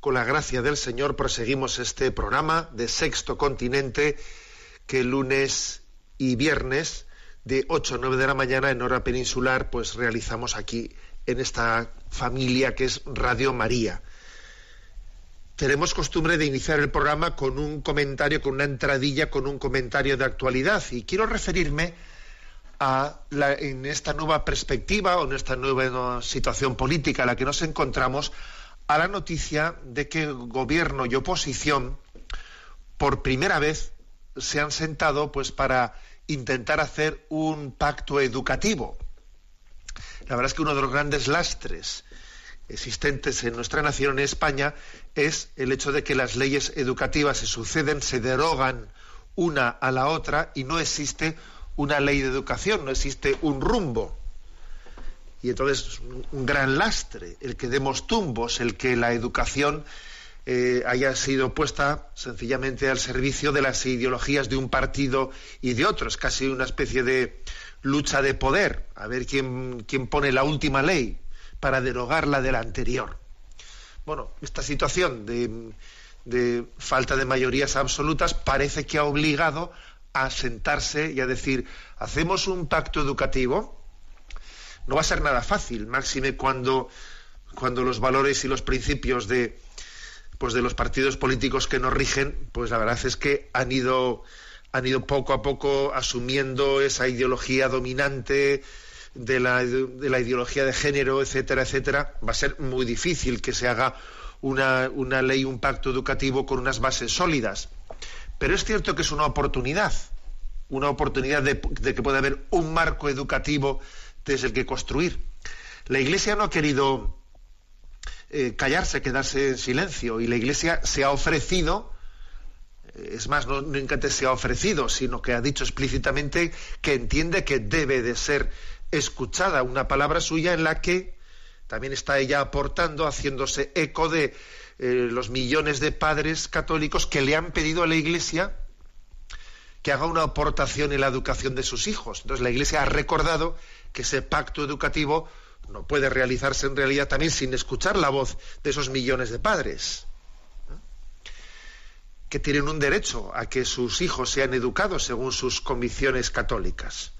con la gracia del Señor, proseguimos este programa de Sexto Continente que lunes y viernes de 8 a 9 de la mañana en hora peninsular pues realizamos aquí en esta familia que es Radio María. Tenemos costumbre de iniciar el programa con un comentario, con una entradilla, con un comentario de actualidad y quiero referirme a la- en esta nueva perspectiva o en esta nueva situación política en la que nos encontramos a la noticia de que gobierno y oposición por primera vez se han sentado pues para intentar hacer un pacto educativo. La verdad es que uno de los grandes lastres existentes en nuestra nación, en España, es el hecho de que las leyes educativas se suceden, se derogan una a la otra y no existe una ley de educación, no existe un rumbo. Y entonces es un- gran lastre el que demos tumbos, el que la educación eh, haya sido puesta sencillamente al servicio de las ideologías de un partido y de otro. Es casi una especie de lucha de poder, a ver quién, quién pone la última ley para derogar la de la anterior. Bueno, esta situación de falta de mayorías absolutas parece que ha obligado a sentarse y a decir, hacemos un pacto educativo. No va a ser nada fácil, máxime cuando, cuando los valores y los principios de, pues de los partidos políticos que nos rigen, pues la verdad es que han ido, han ido poco a poco asumiendo esa ideología dominante de la, de la ideología de género, etcétera, etcétera. Va a ser muy difícil que se haga una, una ley, un pacto educativo con unas bases sólidas. Pero es cierto que es una oportunidad, una oportunidad de, de que pueda haber un marco educativo desde el que construir. La Iglesia no ha querido eh, callarse, quedarse en silencio. Y la Iglesia se ha ofrecido, eh, es más, no, no que se ha ofrecido, sino que ha dicho explícitamente que entiende que debe de ser escuchada una palabra suya en la que también está ella aportando, haciéndose eco de eh, los millones de padres católicos que le han pedido a la Iglesia que haga una aportación en la educación de sus hijos. Entonces la Iglesia ha recordado que ese pacto educativo no puede realizarse en realidad también sin escuchar la voz de esos millones de padres que tienen un derecho a que sus hijos sean educados según sus convicciones católicas.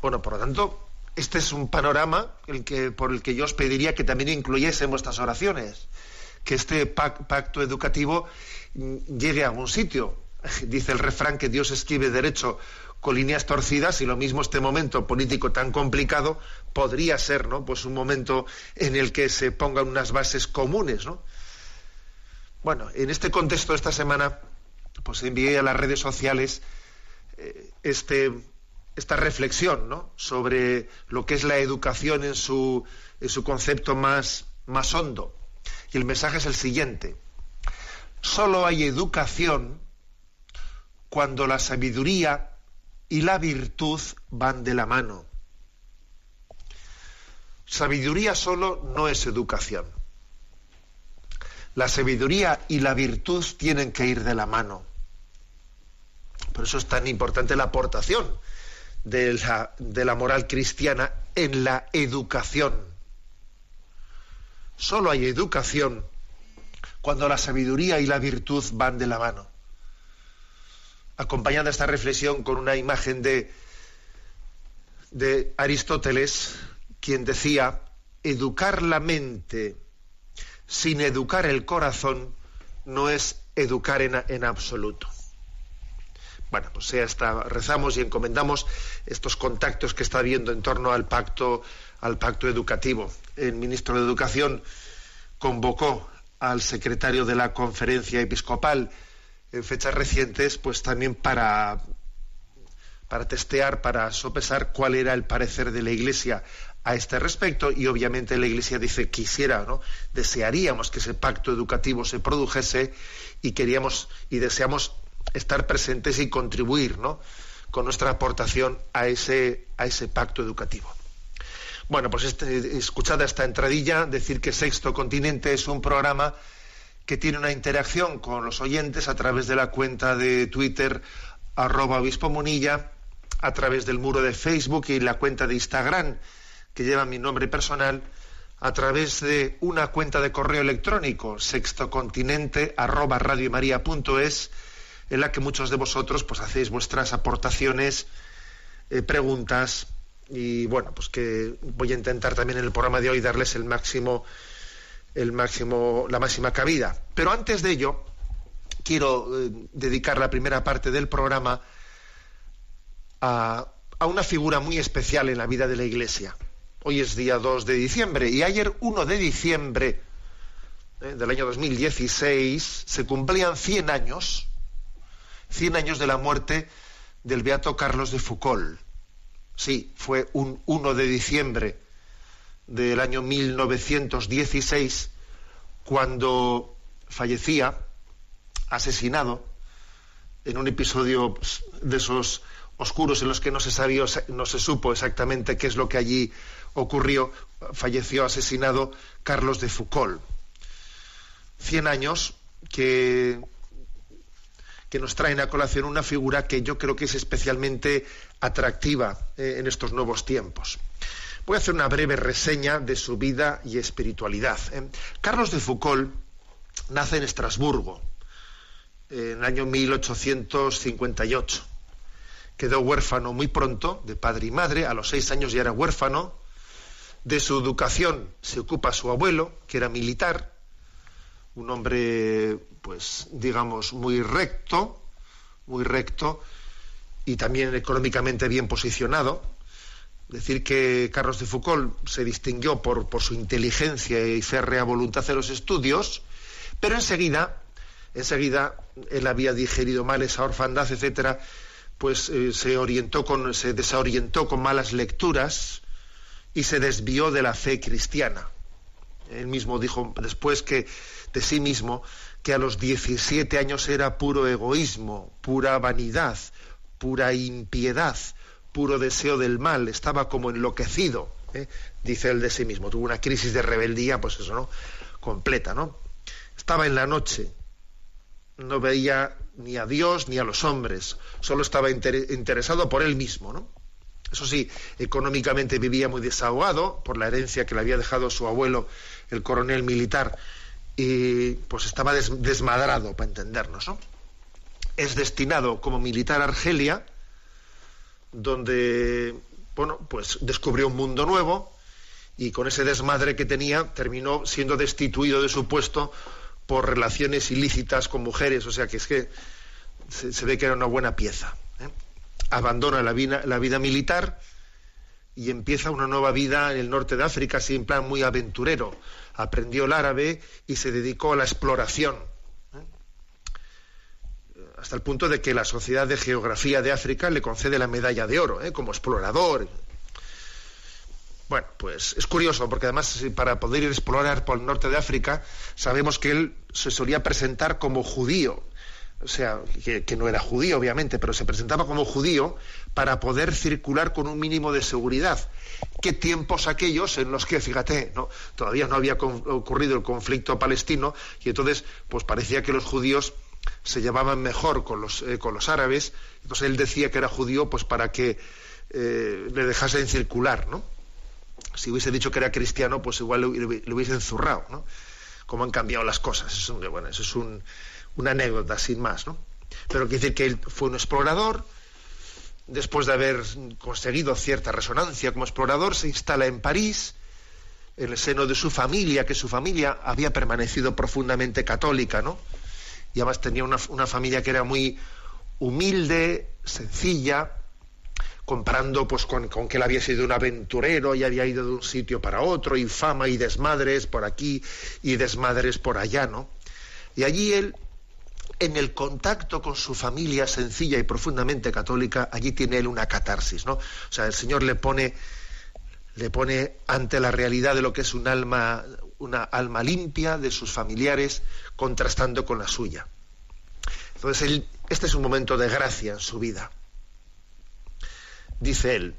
Bueno, por lo tanto, este es un panorama el que, por el que yo os pediría que también incluyese en vuestras oraciones, que este pac- pacto educativo mm, llegue a algún sitio. Dice el refrán que Dios escribe derecho con líneas torcidas y lo mismo este momento político tan complicado podría ser, ¿no? Pues un momento en el que se pongan unas bases comunes, ¿no? Bueno, en este contexto esta semana, pues envié a las redes sociales eh, este, esta reflexión, ¿no? Sobre lo que es la educación en su, en su concepto más, más hondo. Y el mensaje es el siguiente. Solo hay educación cuando la sabiduría y la virtud van de la mano. Sabiduría solo no es educación. La sabiduría y la virtud tienen que ir de la mano. Por eso es tan importante la aportación de la, moral cristiana en la educación. Solo hay educación cuando la sabiduría y la virtud van de la mano. Acompañada esta reflexión con una imagen de, de Aristóteles, quien decía, educar la mente sin educar el corazón no es educar en, absoluto. bueno, pues sea rezamos y encomendamos estos contactos que está habiendo en torno al pacto, al pacto educativo. El ministro de Educación convocó al secretario de la conferencia episcopal en fechas recientes, pues también para, para testear, para sopesar cuál era el parecer de la Iglesia a este respecto y obviamente la Iglesia dice quisiera, ¿no? Desearíamos que ese pacto educativo se produjese y queríamos y deseamos estar presentes y contribuir, ¿no? con nuestra aportación a ese, a ese pacto educativo. Bueno, pues este, escuchada esta entradilla, decir que Sexto Continente es un programa que tiene una interacción con los oyentes a través de la cuenta de Twitter arroba obispo munilla, a través del muro de Facebook y la cuenta de Instagram que lleva mi nombre personal, a través de una cuenta de correo electrónico sextocontinente arroba radiomaria.es en la que muchos de vosotros pues hacéis vuestras aportaciones, eh, preguntas y bueno, pues que voy a intentar también en el programa de hoy darles el máximo el máximo la máxima cabida. Pero antes de ello quiero eh, dedicar la primera parte del programa a, a una figura muy especial en la vida de la Iglesia. Hoy es día 2 de diciembre y ayer 1 de diciembre eh, del año 2016 se cumplían 100 años 100 años de la muerte del beato Carlos de Foucault. Sí, fue un 1 de diciembre del año 1916 cuando fallecía asesinado en un episodio pues, de esos oscuros en los que no se sabía, no se supo exactamente qué es lo que allí ocurrió, falleció asesinado Carlos de Foucault. Cien años que que nos traen a colación una figura que yo creo que es especialmente atractiva eh, en estos nuevos tiempos. Voy a hacer una breve reseña de su vida y espiritualidad. ¿eh? Carlos de Foucault nace en Estrasburgo en el año 1858. Quedó huérfano muy pronto de padre y madre, a los seis años ya era huérfano. De su educación se ocupa su abuelo, que era militar, un hombre, pues, digamos, muy recto, muy recto y también económicamente bien posicionado. Decir que Carlos de Foucault se distinguió por, su inteligencia y férrea voluntad en los estudios, pero enseguida, enseguida él había digerido mal esa orfandad, etcétera, pues eh, se orientó con, se desorientó con malas lecturas y se desvió de la fe cristiana. Él mismo dijo después que de sí mismo que a los 17 años era puro egoísmo, pura vanidad, pura impiedad, puro deseo del mal, estaba como enloquecido, ¿eh? dice él de sí mismo. Tuvo una crisis de rebeldía, pues eso, ¿no? Completa, ¿no? Estaba en la noche, no veía ni a Dios ni a los hombres, solo estaba interesado por él mismo, ¿no? Eso sí, económicamente vivía muy desahogado por la herencia que le había dejado su abuelo, el coronel militar, y pues estaba desmadrado, para entendernos, ¿no? Es destinado como militar a Argelia, donde, bueno, pues descubrió un mundo nuevo y con ese desmadre que tenía terminó siendo destituido de su puesto por relaciones ilícitas con mujeres, o sea que es que se, ve que era una buena pieza. ¿eh? Abandona la vida, la vida militar y empieza una nueva vida en el norte de África, así plan muy aventurero aprendió el árabe y se dedicó a la exploración. Hasta el punto de que la Sociedad de Geografía de África le concede la medalla de oro ¿eh? como explorador. Bueno, pues es curioso, porque además para poder ir a explorar por el norte de África, sabemos que él se solía presentar como judío o sea, que, no era judío, obviamente, pero se presentaba como judío para poder circular con un mínimo de seguridad. ¿Qué tiempos aquellos en los que, fíjate, todavía no había ocurrido el conflicto palestino y entonces pues parecía que los judíos se llevaban mejor con los, eh, con los árabes, entonces él decía que era judío pues para que eh, le dejasen circular, ¿no? Si hubiese dicho que era cristiano, pues igual le, hubiesen zurrado, ¿no? Cómo han cambiado las cosas. Eso, bueno, eso es un una anécdota sin más, ¿no? Pero quiere decir que él fue un explorador, después de haber conseguido cierta resonancia como explorador, se instala en París, en el seno de su familia, que su familia había permanecido profundamente católica, ¿no? Y además tenía una, familia que era muy, humilde, sencilla, comparando pues con, con, que él había sido un aventurero y había ido de un sitio para otro, y fama y desmadres por aquí y desmadres por allá, ¿no? Y allí él, en el contacto con su familia sencilla y profundamente católica, allí tiene él una catarsis, ¿no? O sea, el Señor le pone, le pone ante la realidad de lo que es un alma, una alma limpia de sus familiares, contrastando con la suya. Entonces, este es un momento de gracia en su vida. Dice él,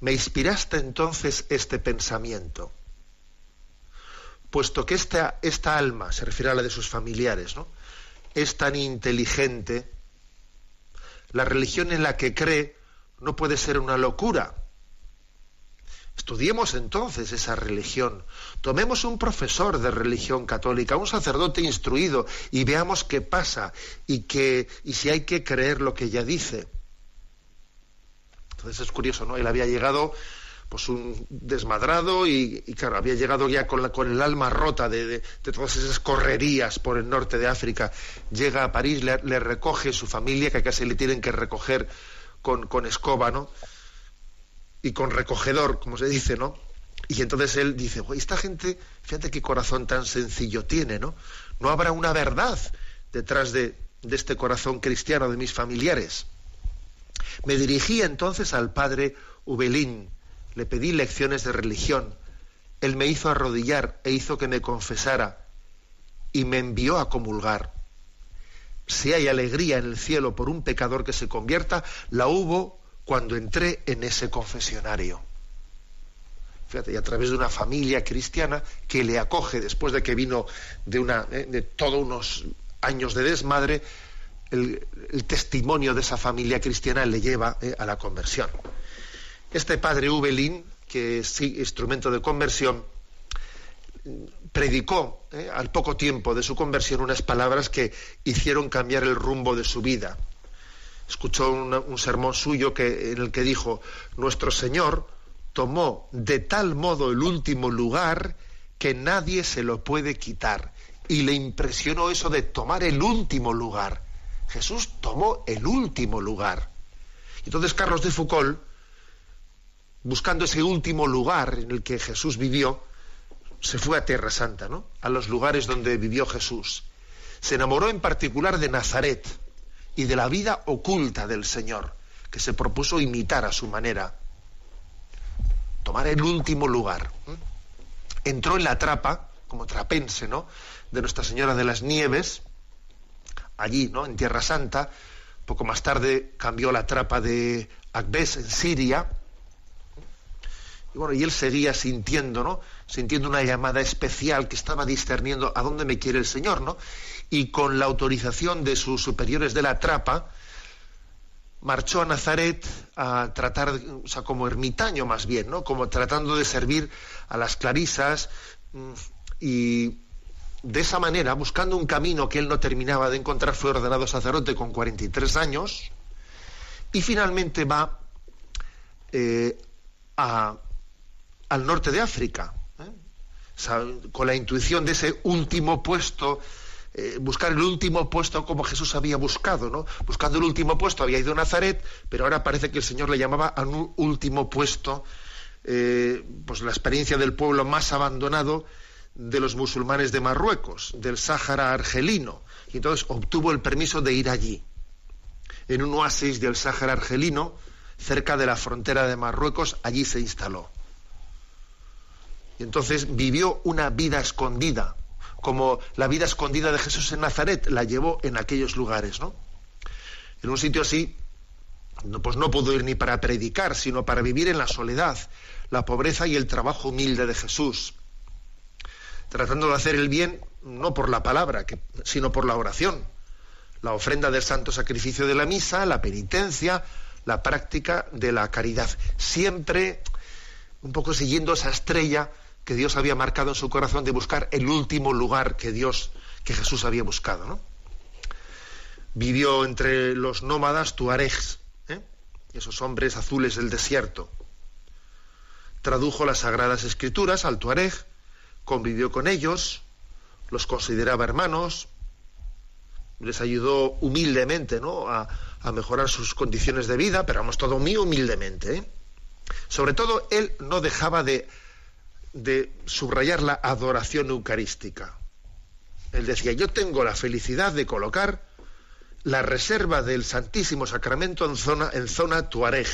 me inspiraste entonces este pensamiento, puesto que esta, esta alma, se refiere a la de sus familiares, ¿no? es tan inteligente, la religión en la que cree no puede ser una locura. Estudiemos entonces esa religión. Tomemos un profesor de religión católica, un sacerdote instruido, y veamos qué pasa y, que, y si hay que creer lo que ella dice. Entonces es curioso, ¿no? Él había llegado pues un desmadrado y, claro, había llegado ya con, la, con el alma rota de, todas esas correrías por el norte de África. Llega a París, le, recoge su familia, que casi le tienen que recoger con, con escoba, ¿no? Y con recogedor, como se dice, ¿no? Y entonces él dice, esta gente, fíjate qué corazón tan sencillo tiene, ¿no? No habrá una verdad detrás de, de este corazón cristiano de mis familiares. Me dirigí entonces al padre Ubelín, le pedí lecciones de religión. Él me hizo arrodillar e hizo que me confesara y me envió a comulgar. Si hay alegría en el cielo por un pecador que se convierta, la hubo cuando entré en ese confesionario. Fíjate, y a través de una familia cristiana que le acoge después de que vino de, una, eh, de todos unos años de desmadre, el, testimonio de esa familia cristiana le lleva eh, a la conversión. Este padre Ubelín, que es instrumento de conversión, predicó eh, al poco tiempo de su conversión unas palabras que hicieron cambiar el rumbo de su vida. Escuchó un sermón suyo que, en el que dijo, Nuestro Señor tomó de tal modo el último lugar que nadie se lo puede quitar. Y le impresionó eso de tomar el último lugar. Jesús tomó el último lugar. Entonces Carlos de Foucault, buscando ese último lugar en el que Jesús vivió, se fue a Tierra Santa, ¿no? A los lugares donde vivió Jesús. Se enamoró en particular de Nazaret y de la vida oculta del Señor, que se propuso imitar a su manera. Tomar el último lugar. Entró en la trapa, como trapense, ¿no? De Nuestra Señora de las Nieves, allí, ¿no? En Tierra Santa. Poco más tarde cambió la trapa de Akbes en Siria. Y bueno, y él seguía sintiendo, ¿no? Sintiendo una llamada especial que estaba discerniendo a dónde me quiere el Señor, ¿no? Y con la autorización de sus superiores de la trapa, marchó a Nazaret a tratar, o sea, como ermitaño más bien, ¿no? Como tratando de servir a las clarisas mm, y de esa manera, buscando un camino que él no terminaba de encontrar, fue ordenado sacerdote con 43 años y finalmente va eh, al norte de África, ¿eh? con la intuición de ese último puesto, eh, buscar el último puesto como Jesús había buscado, ¿no? Buscando el último puesto había ido a Nazaret, pero ahora parece que el Señor le llamaba a un último puesto, pues la experiencia del pueblo más abandonado de los musulmanes de Marruecos, del Sáhara argelino, y entonces obtuvo el permiso de ir allí, en un oasis del Sáhara argelino, cerca de la frontera de Marruecos, allí se instaló. Y entonces vivió una vida escondida, como la vida escondida de Jesús en Nazaret la llevó en aquellos lugares, ¿no? En un sitio así, pues no pudo ir ni para predicar, sino para vivir en la soledad, la pobreza y el trabajo humilde de Jesús tratando de hacer el bien no por la palabra, sino por la oración. La ofrenda del santo sacrificio de la misa, la penitencia, la práctica de la caridad. Siempre un poco siguiendo esa estrella que Dios había marcado en su corazón de buscar el último lugar que Dios, que Jesús había buscado. Vivió entre los nómadas tuaregs, ¿eh? esos hombres azules del desierto. Tradujo las sagradas escrituras al tuareg, convivió con ellos, los consideraba hermanos, les ayudó humildemente ¿no? a, mejorar sus condiciones de vida, pero vamos, todo muy humildemente. ¿eh? Sobre todo, él no dejaba de, de subrayar la adoración eucarística. Él decía, yo tengo la felicidad de colocar la reserva del Santísimo Sacramento en zona, en zona Tuareg.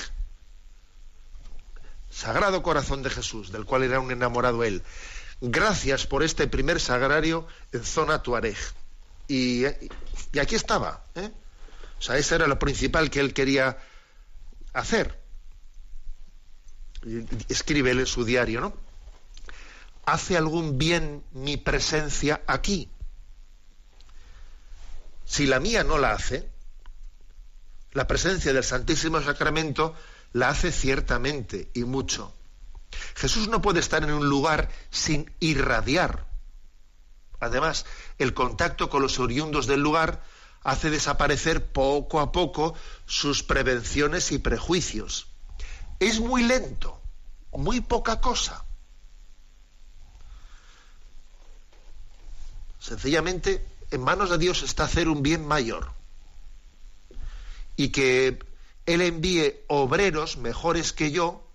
Sagrado Corazón de Jesús, del cual era un enamorado él. Gracias por este primer sagrario en zona Tuareg. Y, aquí estaba. ¿eh? O sea, eso era lo principal que él quería hacer. Escribe él en su diario, ¿no? ¿Hace algún bien mi presencia aquí? Si la mía no la hace, la presencia del Santísimo Sacramento la hace ciertamente y mucho. Jesús no puede estar en un lugar sin irradiar Además, el contacto con los oriundos del lugar hace desaparecer poco a poco sus prevenciones y prejuicios. Es muy lento, muy poca cosa. Sencillamente, en manos de Dios está hacer un bien mayor. Y que Él envíe obreros mejores que yo,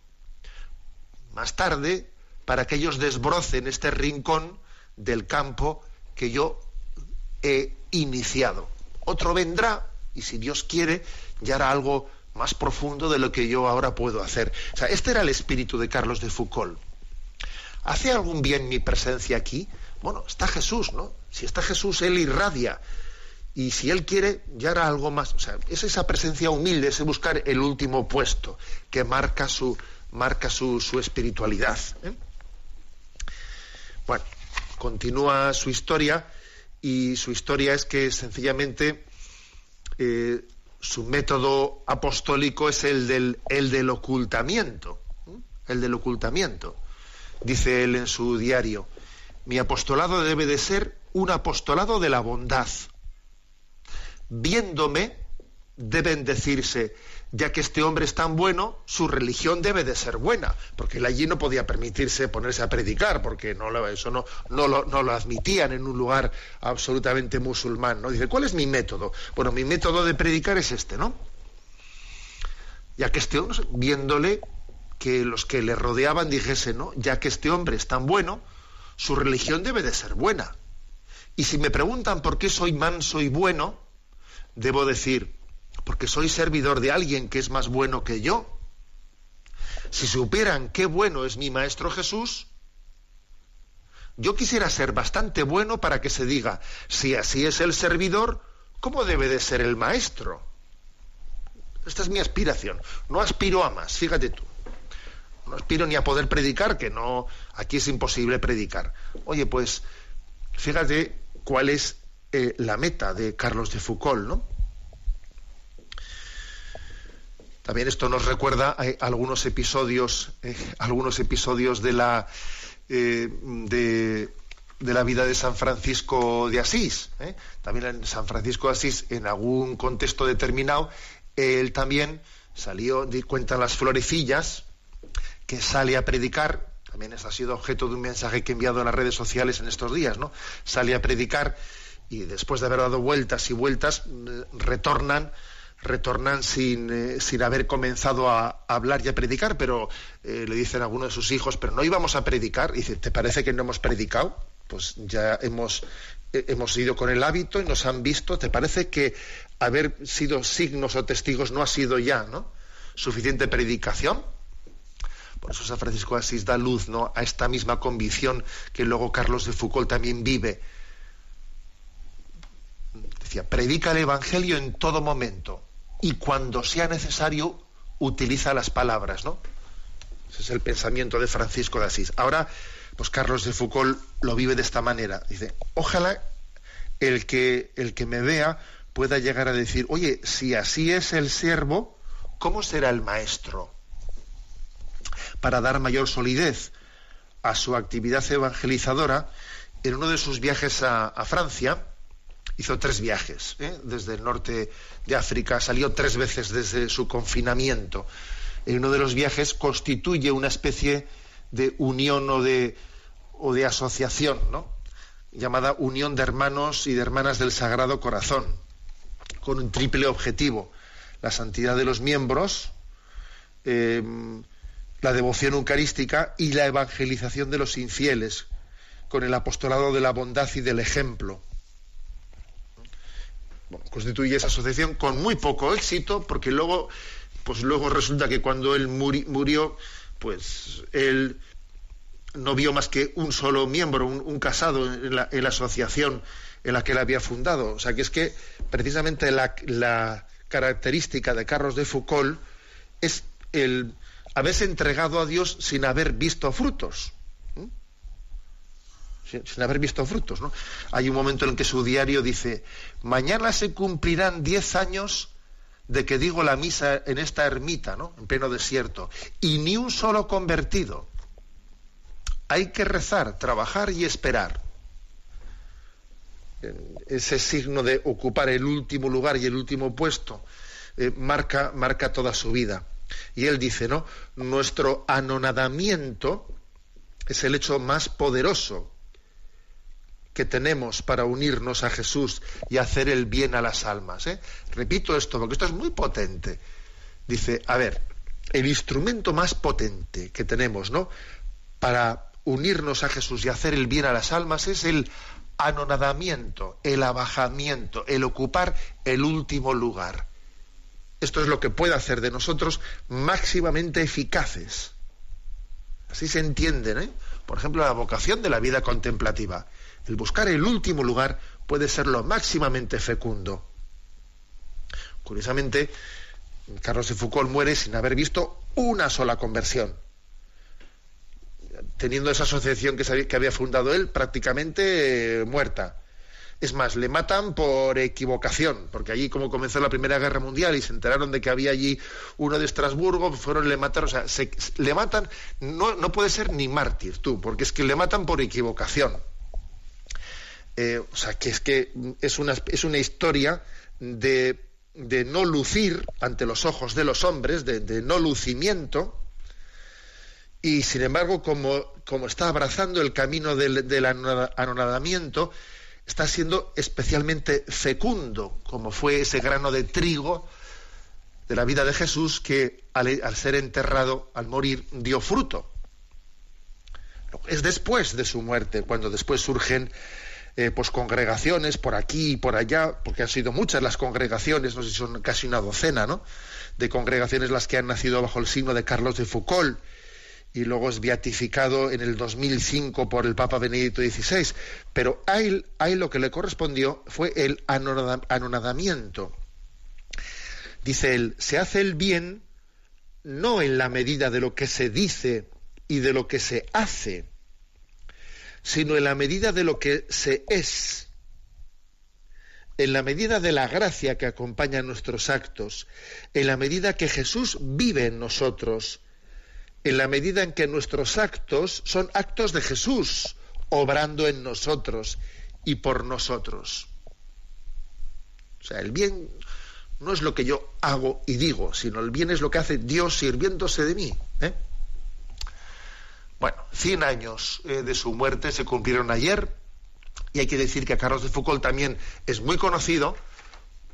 más tarde, para que ellos desbrocen este rincón del campo que yo he iniciado. Otro vendrá y si Dios quiere ya hará algo más profundo de lo que yo ahora puedo hacer. O sea, este era el espíritu de Carlos de Foucault. ¿Hace algún bien mi presencia aquí? Bueno, está Jesús, ¿no? Si está Jesús, Él irradia. Y si Él quiere, ya hará algo más. O sea, es esa presencia humilde, ese buscar el último puesto que marca su, marca su, su espiritualidad. ¿eh? Bueno, continúa su historia y su historia es que sencillamente eh, su método apostólico es el del, el del ocultamiento, el del ocultamiento. Dice él en su diario, mi apostolado debe de ser un apostolado de la bondad. Viéndome, deben decirse, ya que este hombre es tan bueno, su religión debe de ser buena, porque él allí no podía permitirse ponerse a predicar, porque no lo, eso no, lo, admitían en un lugar absolutamente musulmán. Dice, ¿cuál es mi método? Bueno, mi método de predicar es este, ¿no? Ya que este hombre, viéndole que los que le rodeaban dijese, ¿no? Ya que este hombre es tan bueno, su religión debe de ser buena. Y si me preguntan por qué soy manso y bueno, debo decir, porque soy servidor de alguien que es más bueno que yo. Si supieran qué bueno es mi Maestro Jesús, yo quisiera ser bastante bueno para que se diga, si así es el servidor, ¿cómo debe de ser el Maestro? Esta es mi aspiración. No aspiro a más, fíjate tú. No aspiro ni a poder predicar, que no, aquí es imposible predicar. Oye, pues, fíjate cuál es eh, la meta de Carlos de Foucault, ¿no? También esto nos recuerda algunos episodios, eh, algunos episodios de la eh, de, la vida de San Francisco de Asís. ¿eh? También en San Francisco de Asís, en algún contexto determinado, él también salió, cuentan las florecillas, que sale a predicar. También ha sido objeto de un mensaje que he enviado en las redes sociales en estos días, ¿no? Sale a predicar y después de haber dado vueltas y vueltas, retornan retornan sin, eh, sin haber comenzado a, hablar y a predicar, pero eh, le dicen a alguno de sus hijos, pero no íbamos a predicar. Y dice, ¿te parece que no hemos predicado? Pues ya hemos, eh, hemos ido con el hábito y nos han visto. ¿Te parece que haber sido signos o testigos no ha sido ya ¿no? suficiente predicación? Por eso San Francisco de Asís da luz ¿no? a esta misma convicción que luego Carlos de Foucault también vive. Decía, predica el Evangelio en todo momento, y cuando sea necesario utiliza las palabras, ¿no? Ese es el pensamiento de Francisco de Asís. Ahora, pues Carlos de Foucault lo vive de esta manera. Dice, ojalá el que, el que me vea pueda llegar a decir, oye, si así es el siervo, ¿cómo será el maestro? Para dar mayor solidez a su actividad evangelizadora, en uno de sus viajes a, Francia, hizo tres viajes ¿eh? desde el norte de África, salió tres veces desde su confinamiento. En uno de los viajes constituye una especie de unión o de, o de asociación, llamada Unión de Hermanos y de Hermanas del Sagrado Corazón. con un triple objetivo. La santidad de los miembros, eh, la devoción eucarística y la evangelización de los infieles, con el apostolado de la bondad y del ejemplo. constituye esa asociación con muy poco éxito, porque luego, pues luego resulta que cuando él murió, pues él no vio más que un solo miembro, un, casado en la, asociación en la que él había fundado. O sea que es que precisamente la, la característica de Carlos de Foucault es el haberse entregado a Dios sin haber visto frutos. Sin, haber visto frutos. Hay un momento en que su diario dice, mañana se cumplirán diez años de que digo la misa en esta ermita, ¿no? en pleno desierto, y ni un solo convertido. Hay que rezar, trabajar y esperar. Ese signo de ocupar el último lugar y el último puesto eh, marca toda su vida. Y él dice, ¿no? Nuestro anonadamiento es el hecho más poderoso que tenemos para unirnos a Jesús y hacer el bien a las almas. ¿eh? Repito esto, porque esto es muy potente. Dice, a ver, el instrumento más potente que tenemos, ¿no? Para unirnos a Jesús y hacer el bien a las almas es el anonadamiento, el abajamiento, el ocupar el último lugar. Esto es lo que puede hacer de nosotros máximamente eficaces. Así se entiende, ¿eh? Por ejemplo, la vocación de la vida contemplativa. El buscar el último lugar puede ser lo máximamente fecundo. Curiosamente, Carlos de Foucault muere sin haber visto una sola conversión. Teniendo esa asociación que, había fundado él prácticamente eh, muerta. Es más, le matan por equivocación, porque allí como comenzó la Primera Guerra Mundial y se enteraron de que había allí uno de Estrasburgo, fueron le mataron, o sea, se, le matan, no, no puede ser ni mártir tú, porque es que le matan por equivocación. Eh, o sea, que es que es una, es una historia de, de, no lucir ante los ojos de los hombres, de, no lucimiento, y sin embargo, como, como está abrazando el camino del, del, anonadamiento, está siendo especialmente fecundo, como fue ese grano de trigo de la vida de Jesús que al, ser enterrado, al morir, dio fruto. Es después de su muerte, cuando después surgen eh, pues congregaciones por aquí y por allá, porque han sido muchas las congregaciones, no sé si son casi una docena, ¿no? De congregaciones las que han nacido bajo el signo de Carlos de Foucault y luego es beatificado en el 2005 por el Papa Benedicto XVI. Pero a él, lo que le correspondió fue el anonadamiento. Dice él, se hace el bien no en la medida de lo que se dice y de lo que se hace, sino en la medida de lo que se es, en la medida de la gracia que acompaña nuestros actos, en la medida que Jesús vive en nosotros, en la medida en que nuestros actos son actos de Jesús, obrando en nosotros y por nosotros. O sea, el bien no es lo que yo hago y digo, sino el bien es lo que hace Dios sirviéndose de mí. ¿eh? Bueno, 100 años eh, de su muerte se cumplieron ayer y hay que decir que Carlos de Foucault también es muy conocido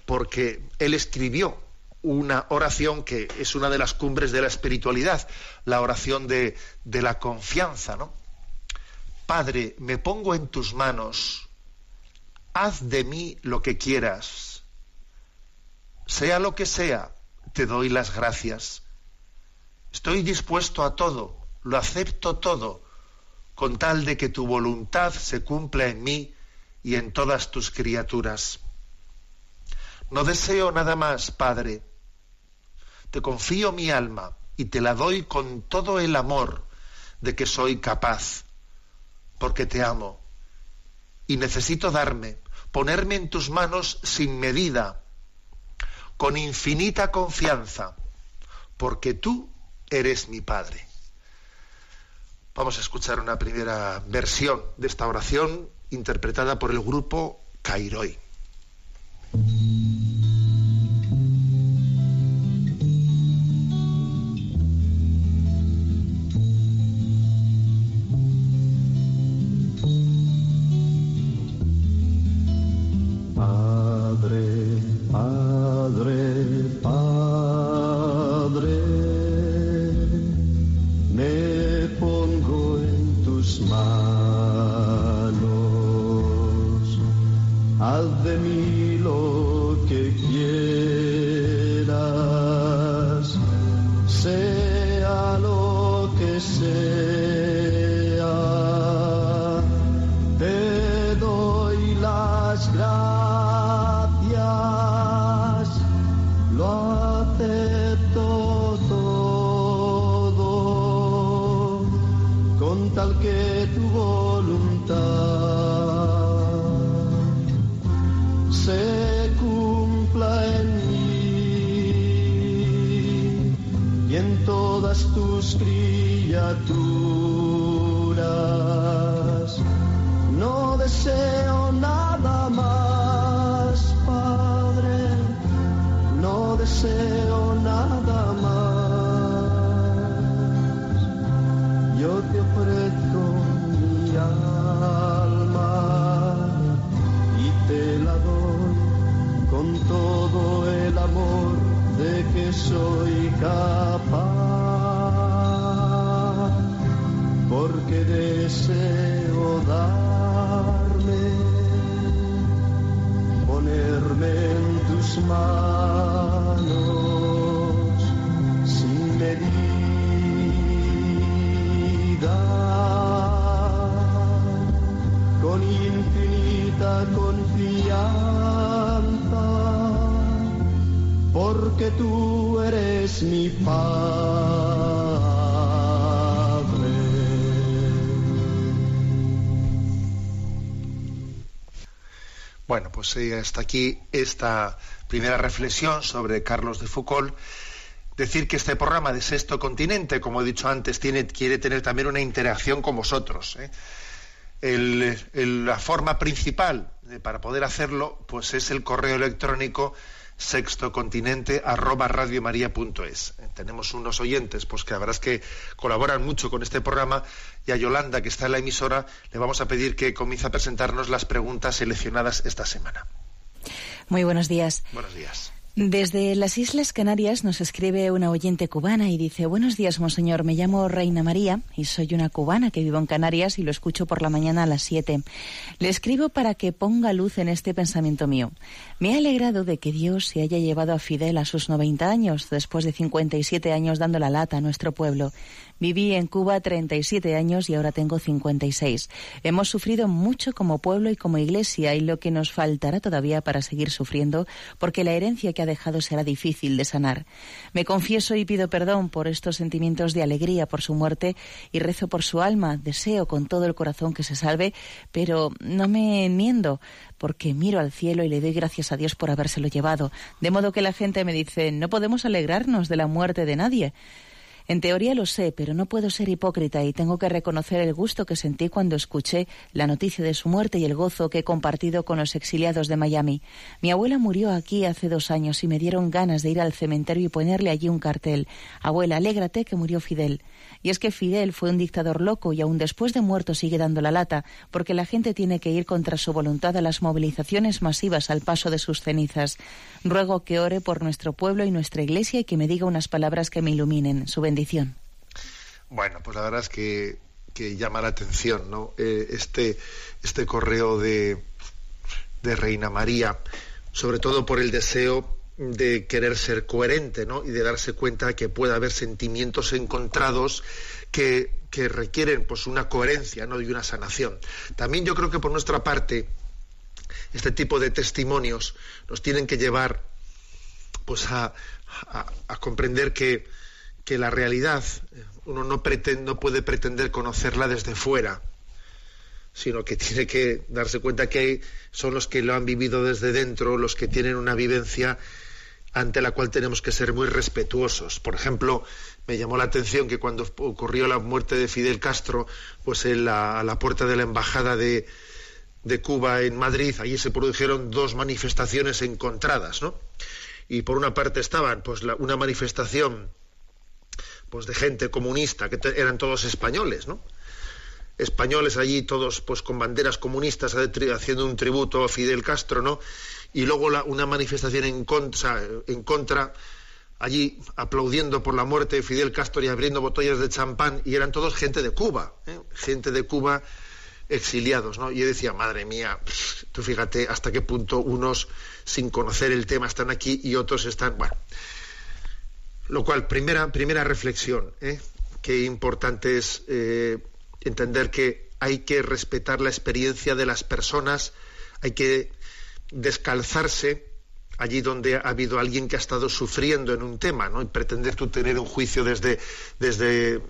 porque él escribió una oración que es una de las cumbres de la espiritualidad, la oración de, de la confianza, ¿no? Padre, me pongo en tus manos, haz de mí lo que quieras, sea lo que sea, te doy las gracias. Estoy dispuesto a todo lo acepto todo, con tal de que tu voluntad se cumpla en mí y en todas tus criaturas. No deseo nada más, Padre. Te confío mi alma y te la doy con todo el amor de que soy capaz, porque te amo. Y necesito darme, ponerme en tus manos sin medida, con infinita confianza, porque tú eres mi Padre. Vamos a escuchar una primera versión de esta oración interpretada por el grupo Cairoi. Padre, Padre, Padre, me pongo en tus manos, haz de mí lo que quieras. Bueno, pues eh, hasta aquí esta primera reflexión sobre Carlos de Foucault. Decir que este programa de Sexto Continente, como he dicho antes, tiene, quiere tener también una interacción con vosotros. ¿eh? El- la forma principal para poder hacerlo, pues es el correo electrónico sextocontinente arroba radiomaria.es. Tenemos unos oyentes, pues que la verdad es que colaboran mucho con este programa y a Yolanda, que está en la emisora, le vamos a pedir que comience a presentarnos las preguntas seleccionadas esta semana. Muy buenos días. Buenos días. Desde las Islas Canarias nos escribe una oyente cubana y dice, buenos días, monseñor, me llamo Reina María y soy una cubana que vivo en Canarias y lo escucho por la mañana a las 7. Le escribo para que ponga luz en este pensamiento mío. Me ha alegrado de que Dios se haya llevado a Fidel a sus 90 años, después de 57 años dando la lata a nuestro pueblo. Viví en Cuba 37 años y ahora tengo 56. Hemos sufrido mucho como pueblo y como iglesia y lo que nos faltará todavía para seguir sufriendo porque la herencia que ha dejado será difícil de sanar. Me confieso y pido perdón por estos sentimientos de alegría por su muerte y rezo por su alma. Deseo con todo el corazón que se salve, pero no me enmiendo porque miro al cielo y le doy gracias a Dios por habérselo llevado. De modo que la gente me dice, no podemos alegrarnos de la muerte de nadie. En teoría lo sé, pero no puedo ser hipócrita y tengo que reconocer el gusto que sentí cuando escuché la noticia de su muerte y el gozo que he compartido con los exiliados de Miami. Mi abuela murió aquí hace dos años y me dieron ganas de ir al cementerio y ponerle allí un cartel. Abuela, alégrate que murió Fidel. Y es que Fidel fue un dictador loco y aún después de muerto sigue dando la lata, porque la gente tiene que ir contra su voluntad a las movilizaciones masivas al paso de sus cenizas. Ruego que ore por nuestro pueblo y nuestra iglesia y que me diga unas palabras que me iluminen. Su Bueno, pues la verdad es que, llama la atención, ¿no? Eh, este, este correo de, de Reina María, sobre todo por el deseo de querer ser coherente, ¿no? Y de darse cuenta que puede haber sentimientos encontrados que, que requieren pues una coherencia, ¿no? Y una sanación. También yo creo que por nuestra parte, este tipo de testimonios nos tienen que llevar pues a- a comprender que, que la realidad uno no, pretende, no puede pretender conocerla desde fuera, sino que tiene que darse cuenta que son los que lo han vivido desde dentro, los que tienen una vivencia ante la cual tenemos que ser muy respetuosos. Por ejemplo, me llamó la atención que cuando ocurrió la muerte de Fidel Castro, pues en la, a la puerta de la embajada de, de Cuba en Madrid, allí se produjeron dos manifestaciones encontradas, ¿no? Y por una parte estaban, pues, la- una manifestación, pues, de gente comunista que eran todos españoles, ¿no? Españoles allí todos, pues, con banderas comunistas haciendo un tributo a Fidel Castro, ¿no? Y luego una manifestación en contra, allí aplaudiendo por la muerte de Fidel Castro y abriendo botellas de champán y eran todos gente de Cuba, ¿eh? gente de Cuba exiliados, ¿no? Y yo decía, madre mía, tú fíjate hasta qué punto unos sin conocer el tema están aquí y otros están, bueno. Lo cual, primera, primera reflexión, ¿eh? qué importante es eh, entender que hay que respetar la experiencia de las personas, hay que descalzarse allí donde ha habido alguien que ha estado sufriendo en un tema, ¿no? Y pretender tú tener un juicio desde, desde,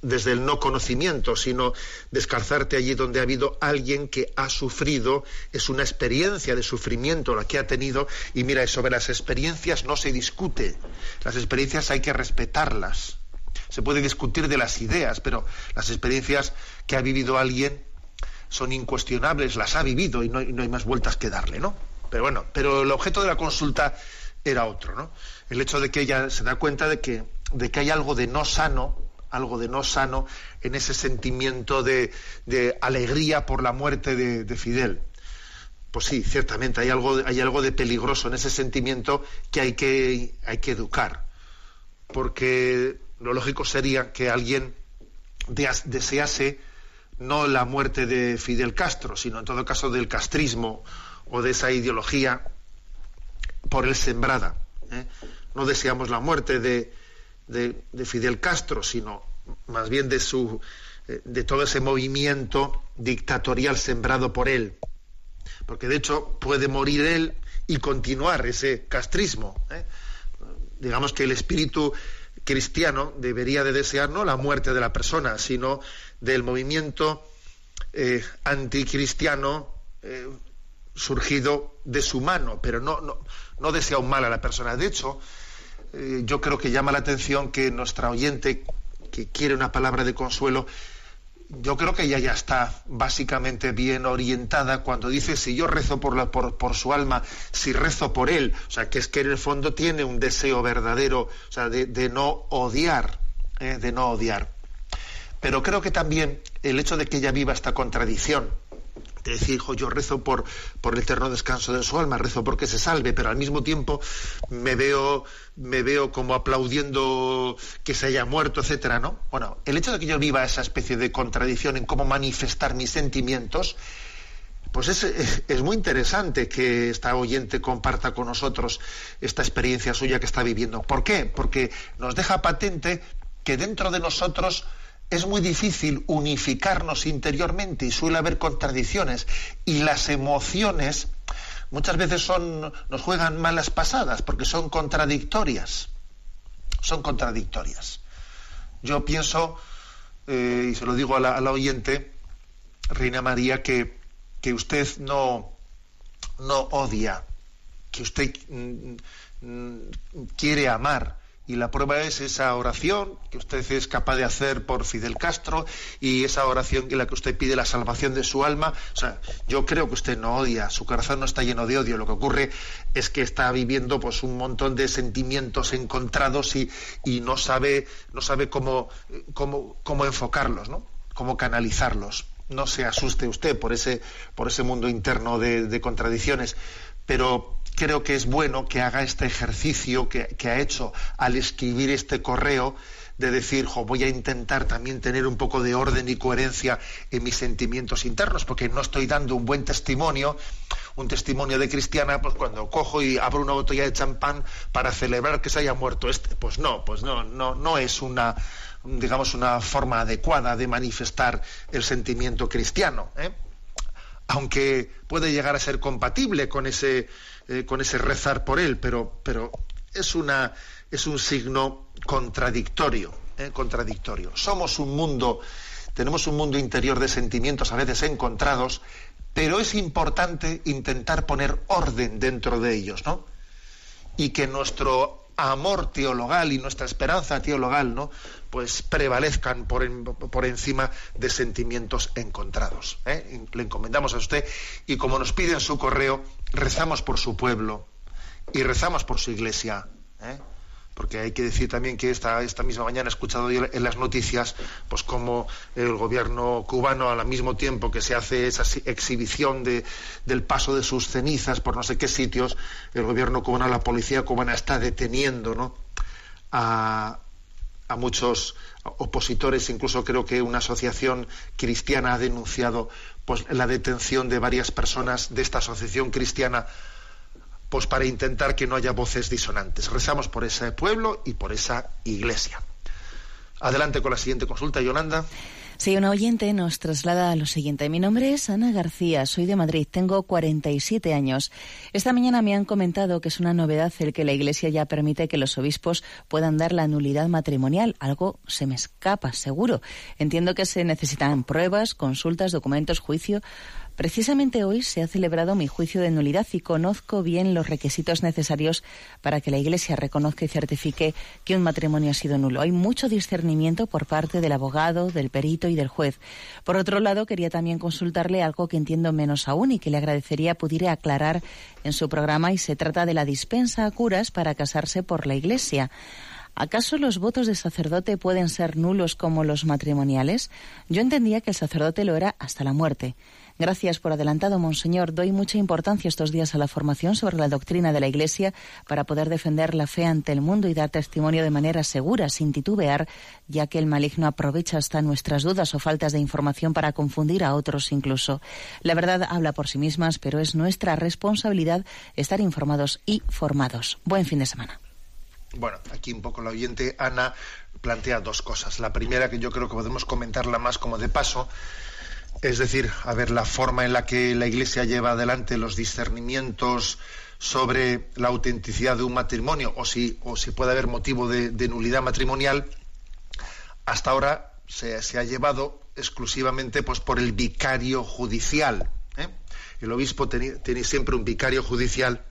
desde el no conocimiento, sino descalzarte allí donde ha habido alguien que ha sufrido, es una experiencia de sufrimiento la que ha tenido, y mira, sobre las experiencias no se discute, las experiencias hay que respetarlas. Se puede discutir de las ideas, pero las experiencias que ha vivido alguien son incuestionables, las ha vivido y no, y no hay más vueltas que darle, ¿no? Pero bueno, pero el objeto de la consulta era otro, ¿no? El hecho de que ella se da cuenta de que, de que hay algo de no sano, algo de no sano en ese sentimiento de, de alegría por la muerte de, de, Fidel. Pues sí, ciertamente hay algo, hay algo de peligroso en ese sentimiento que hay que, hay que educar. Porque lo lógico sería que alguien desease no la muerte de Fidel Castro, sino en todo caso del castrismo o de esa ideología por él sembrada. ¿eh? No deseamos la muerte de, de, de, Fidel Castro, sino más bien de, su, eh, de todo ese movimiento dictatorial sembrado por él. Porque de hecho puede morir él y continuar ese castrismo. ¿eh? Digamos que el espíritu cristiano debería de desear no la muerte de la persona, sino del movimiento anticristiano surgido de su mano, pero no, no, no, desea un mal a la persona. De hecho, eh, yo creo que llama la atención que nuestra oyente, que quiere una palabra de consuelo, yo creo que ella ya está básicamente bien orientada cuando dice si yo rezo por, la, por, su alma, si rezo por él, o sea, que es que en el fondo tiene un deseo verdadero, o sea, de, de no odiar, eh, de no odiar. Pero creo que también el hecho de que ella viva esta contradicción, de decir, hijo, yo rezo por, por el eterno descanso de su alma, rezo porque se salve, pero al mismo tiempo me veo, me veo como aplaudiendo que se haya muerto, etcétera, ¿no? Bueno, el hecho de que yo viva esa especie de contradicción en cómo manifestar mis sentimientos, pues es, es, muy interesante que esta oyente comparta con nosotros esta experiencia suya que está viviendo. ¿Por qué? Porque nos deja patente que dentro de nosotros es muy difícil unificarnos interiormente y suele haber contradicciones y las emociones muchas veces son nos juegan malas pasadas porque son contradictorias son contradictorias. Yo pienso eh, y se lo digo a la, oyente reina maría que, que usted no no odia que usted mm, mm, quiere amar y la prueba es esa oración que usted es capaz de hacer por Fidel Castro y esa oración en la que usted pide la salvación de su alma. O sea, yo creo que usted no odia, su corazón no está lleno de odio. Lo que ocurre es que está viviendo pues un montón de sentimientos encontrados y, y no sabe, no sabe cómo, cómo, cómo enfocarlos, ¿no? cómo canalizarlos. No se asuste usted por ese, por ese mundo interno de, de contradicciones, pero creo que es bueno que haga este ejercicio que, ha hecho al escribir este correo de decir, voy a intentar también tener un poco de orden y coherencia en mis sentimientos internos, porque no estoy dando un buen testimonio, un testimonio de cristiana, pues cuando cojo y abro una botella de champán para celebrar que se haya muerto este, pues no, pues no, no, no es una, digamos, una forma adecuada de manifestar el sentimiento cristiano, ¿eh? Aunque puede llegar a ser compatible con ese eh, con ese rezar por él, pero, pero es, una, es un signo contradictorio, eh, contradictorio. Somos un mundo, tenemos un mundo interior de sentimientos a veces encontrados, pero es importante intentar poner orden dentro de ellos, ¿no? Y que nuestro amor teologal y nuestra esperanza teologal, ¿no? Pues prevalezcan por, en, por encima de sentimientos encontrados. ¿eh? Le encomendamos a usted y como nos pide en su correo, rezamos por su pueblo y rezamos por su iglesia. ¿eh? Porque hay que decir también que esta, esta misma mañana he escuchado en las noticias, pues como el gobierno cubano, al mismo tiempo que se hace esa exhibición de, del paso de sus cenizas por no sé qué sitios, el gobierno cubano, la policía cubana está deteniendo ¿no? a, a muchos opositores, incluso creo que una asociación cristiana ha denunciado pues, la detención de varias personas de esta asociación cristiana pues para intentar que no haya voces disonantes. Rezamos por ese pueblo y por esa iglesia. Adelante con la siguiente consulta, Yolanda. Sí, una oyente nos traslada lo siguiente. Mi nombre es Ana García, soy de Madrid, tengo 47 años. Esta mañana me han comentado que es una novedad el que la Iglesia ya permite que los obispos puedan dar la nulidad matrimonial. Algo se me escapa, seguro. Entiendo que se necesitan pruebas, consultas, documentos, juicio. Precisamente hoy se ha celebrado mi juicio de nulidad y conozco bien los requisitos necesarios para que la Iglesia reconozca y certifique que un matrimonio ha sido nulo. Hay mucho discernimiento por parte del abogado, del perito y del juez. Por otro lado, quería también consultarle algo que entiendo menos aún y que le agradecería pudiera aclarar en su programa y se trata de la dispensa a curas para casarse por la Iglesia. ¿Acaso los votos de sacerdote pueden ser nulos como los matrimoniales? Yo entendía que el sacerdote lo era hasta la muerte. Gracias por adelantado, Monseñor. Doy mucha importancia estos días a la formación sobre la doctrina de la Iglesia para poder defender la fe ante el mundo y dar testimonio de manera segura, sin titubear, ya que el maligno aprovecha hasta nuestras dudas o faltas de información para confundir a otros incluso. La verdad habla por sí mismas, pero es nuestra responsabilidad estar informados y formados. Buen fin de semana. Bueno, aquí un poco la oyente Ana plantea dos cosas. La primera, que yo creo que podemos comentarla más como de paso, es decir, a ver, la forma en la que la Iglesia lleva adelante los discernimientos sobre la autenticidad de un matrimonio o si, o si puede haber motivo de, nulidad matrimonial, hasta ahora se, ha llevado exclusivamente pues, por el vicario judicial. ¿eh? El obispo tiene siempre un vicario judicial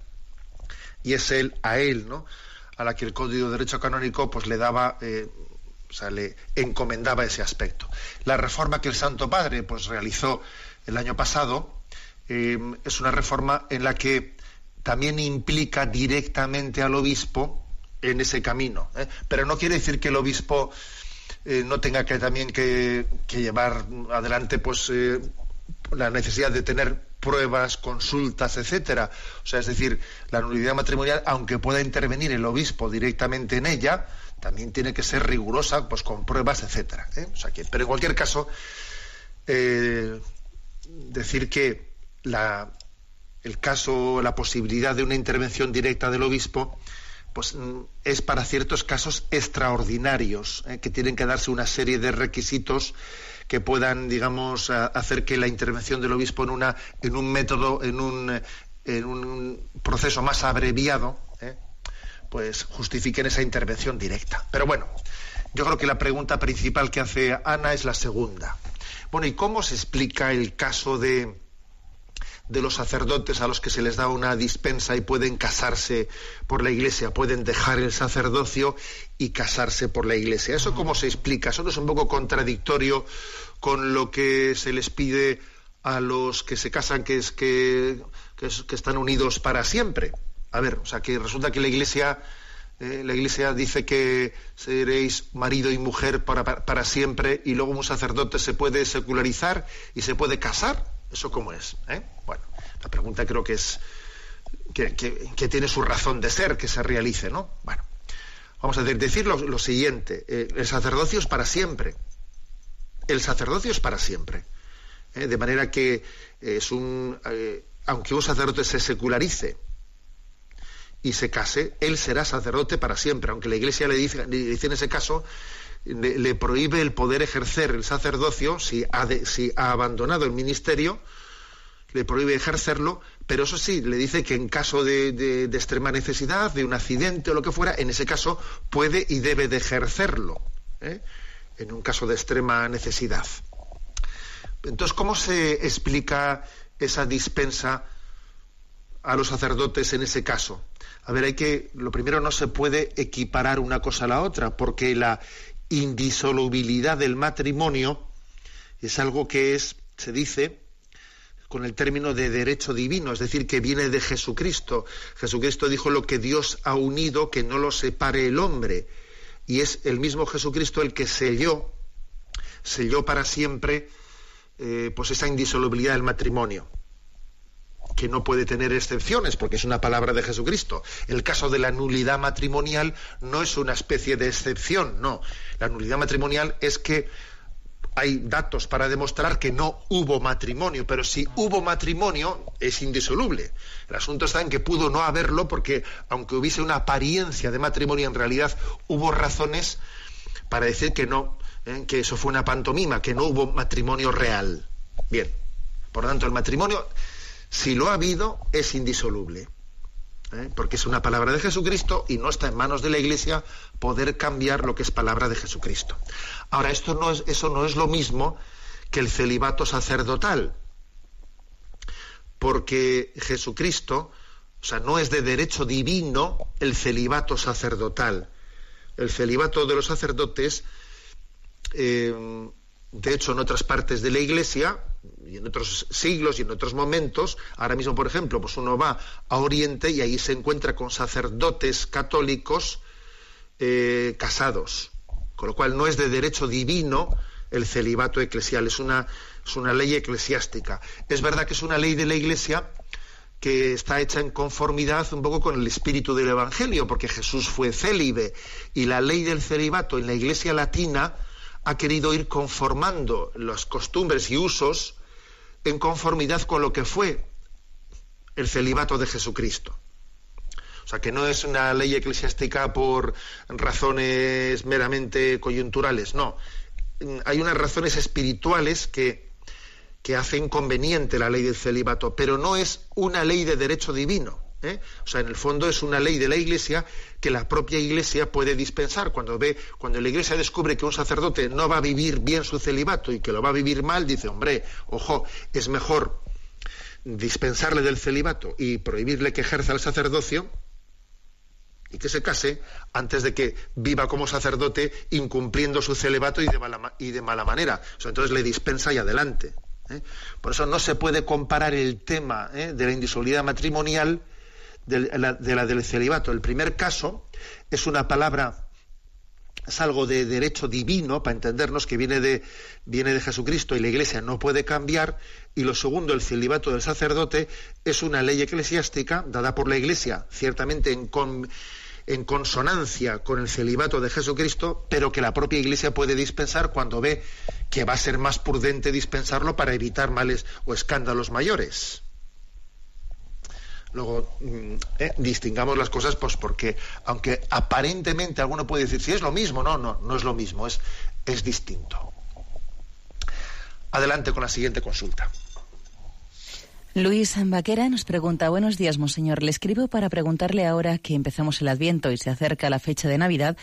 y es él, a él, ¿no? A la que el Código de Derecho Canónico pues, le daba eh, o sea, le encomendaba ese aspecto. La reforma que el Santo Padre pues, realizó el año pasado em, es una reforma en la que también implica directamente al obispo en ese camino. ¿eh? Pero no quiere decir que el obispo eh, no tenga que también que, llevar adelante pues eh, la necesidad de tener pruebas, consultas, etcétera. O sea, es decir, la nulidad matrimonial, aunque pueda intervenir el obispo directamente en ella, también tiene que ser rigurosa pues con pruebas etcétera ¿eh? pero en cualquier caso eh, decir que la, el caso la posibilidad de una intervención directa del obispo pues mm, es para ciertos casos extraordinarios ¿eh? que tienen que darse una serie de requisitos que puedan digamos hacer que la intervención del obispo en una en un método en un en un proceso más abreviado pues justifiquen esa intervención directa. Pero bueno, yo creo que la pregunta principal que hace Ana es la segunda. Bueno, ¿y cómo se explica el caso de, de los sacerdotes a los que se les da una dispensa y pueden casarse por la iglesia, pueden dejar el sacerdocio y casarse por la iglesia? ¿Eso cómo se explica? ¿Eso es un poco contradictorio con lo que se les pide a los que se casan, que es que, que están unidos para siempre? A ver, o sea, que resulta que la Iglesia, eh, la Iglesia dice que seréis marido y mujer para, siempre y luego un sacerdote se puede secularizar y se puede casar. ¿Eso cómo es? Eh? Bueno, la pregunta creo que es que, tiene su razón de ser, que se realice, ¿no? Bueno, vamos a decir lo, siguiente, eh, el sacerdocio es para siempre. El sacerdocio es para siempre. De manera que es un, aunque un sacerdote se secularice, y se case, él será sacerdote para siempre, aunque la Iglesia le dice, dice en ese caso, le, prohíbe el poder ejercer el sacerdocio si ha, si ha abandonado el ministerio, le prohíbe ejercerlo, pero eso sí, le dice que en caso de, extrema necesidad, de un accidente o lo que fuera, en ese caso puede y debe de ejercerlo, ¿eh? en un caso de extrema necesidad. Entonces, ¿cómo se explica esa dispensa a los sacerdotes en ese caso? A ver, hay que, lo primero no se puede equiparar una cosa a la otra, porque la indisolubilidad del matrimonio es algo que es, se dice, con el término de derecho divino, es decir, que viene de Jesucristo. Jesucristo dijo lo que Dios ha unido, que no lo separe el hombre. Y es el mismo Jesucristo el que selló, selló para siempre, eh, pues esa indisolubilidad del matrimonio que no puede tener excepciones, porque es una palabra de Jesucristo. El caso de la nulidad matrimonial no es una especie de excepción, no. La nulidad matrimonial es que hay datos para demostrar que no hubo matrimonio, pero si hubo matrimonio es indisoluble. El asunto está en que pudo no haberlo porque aunque hubiese una apariencia de matrimonio, en realidad hubo razones para decir que no, ¿eh? que eso fue una pantomima, que no hubo matrimonio real. Bien, por lo tanto, el matrimonio, si lo ha habido, es indisoluble. ¿eh? Porque es una palabra de Jesucristo y no está en manos de la Iglesia poder cambiar lo que es palabra de Jesucristo. Ahora, esto no es, eso no es lo mismo que el celibato sacerdotal, porque Jesucristo, o sea, no es de derecho divino el celibato sacerdotal. El celibato de los sacerdotes, eh, de hecho, en otras partes de la Iglesia, y en otros siglos y en otros momentos, ahora mismo, por ejemplo, pues uno va a Oriente y ahí se encuentra con sacerdotes católicos eh, casados, con lo cual no es de derecho divino el celibato eclesial, es una, es una ley eclesiástica. Es verdad que es una ley de la Iglesia que está hecha en conformidad un poco con el espíritu del Evangelio, porque Jesús fue célibe y la ley del celibato en la Iglesia latina ha querido ir conformando las costumbres y usos en conformidad con lo que fue el celibato de Jesucristo. O sea, que no es una ley eclesiástica por razones meramente coyunturales, no. Hay unas razones espirituales que, que hacen conveniente la ley del celibato, pero no es una ley de derecho divino. ¿Eh? O sea, en el fondo es una ley de la Iglesia que la propia Iglesia puede dispensar. Cuando ve, cuando la Iglesia descubre que un sacerdote no va a vivir bien su celibato y que lo va a vivir mal, dice, hombre, ojo, es mejor dispensarle del celibato y prohibirle que ejerza el sacerdocio y que se case antes de que viva como sacerdote incumpliendo su celibato y de mala, y de mala manera. Entonces le dispensa y adelante. ¿eh? Por eso no se puede comparar el tema ¿eh? de la indisolubilidad matrimonial de la, del celibato. El primer caso es una palabra es algo de derecho divino, para entendernos que viene de, viene de Jesucristo y la Iglesia no puede cambiar. Y lo segundo, el celibato del sacerdote, es una ley eclesiástica dada por la Iglesia, ciertamente en, en consonancia con el celibato de Jesucristo, pero que la propia Iglesia puede dispensar cuando ve que va a ser más prudente dispensarlo para evitar males o escándalos mayores. Luego, mm, eh, distingamos las cosas, pues porque, aunque aparentemente alguno puede decir, si es lo mismo, no, no, no es lo mismo, es, es distinto. Adelante con la siguiente consulta. Luis Vaquera nos pregunta, buenos días, monseñor. Le escribo para preguntarle ahora que empezamos el Adviento y se acerca la fecha de Navidad,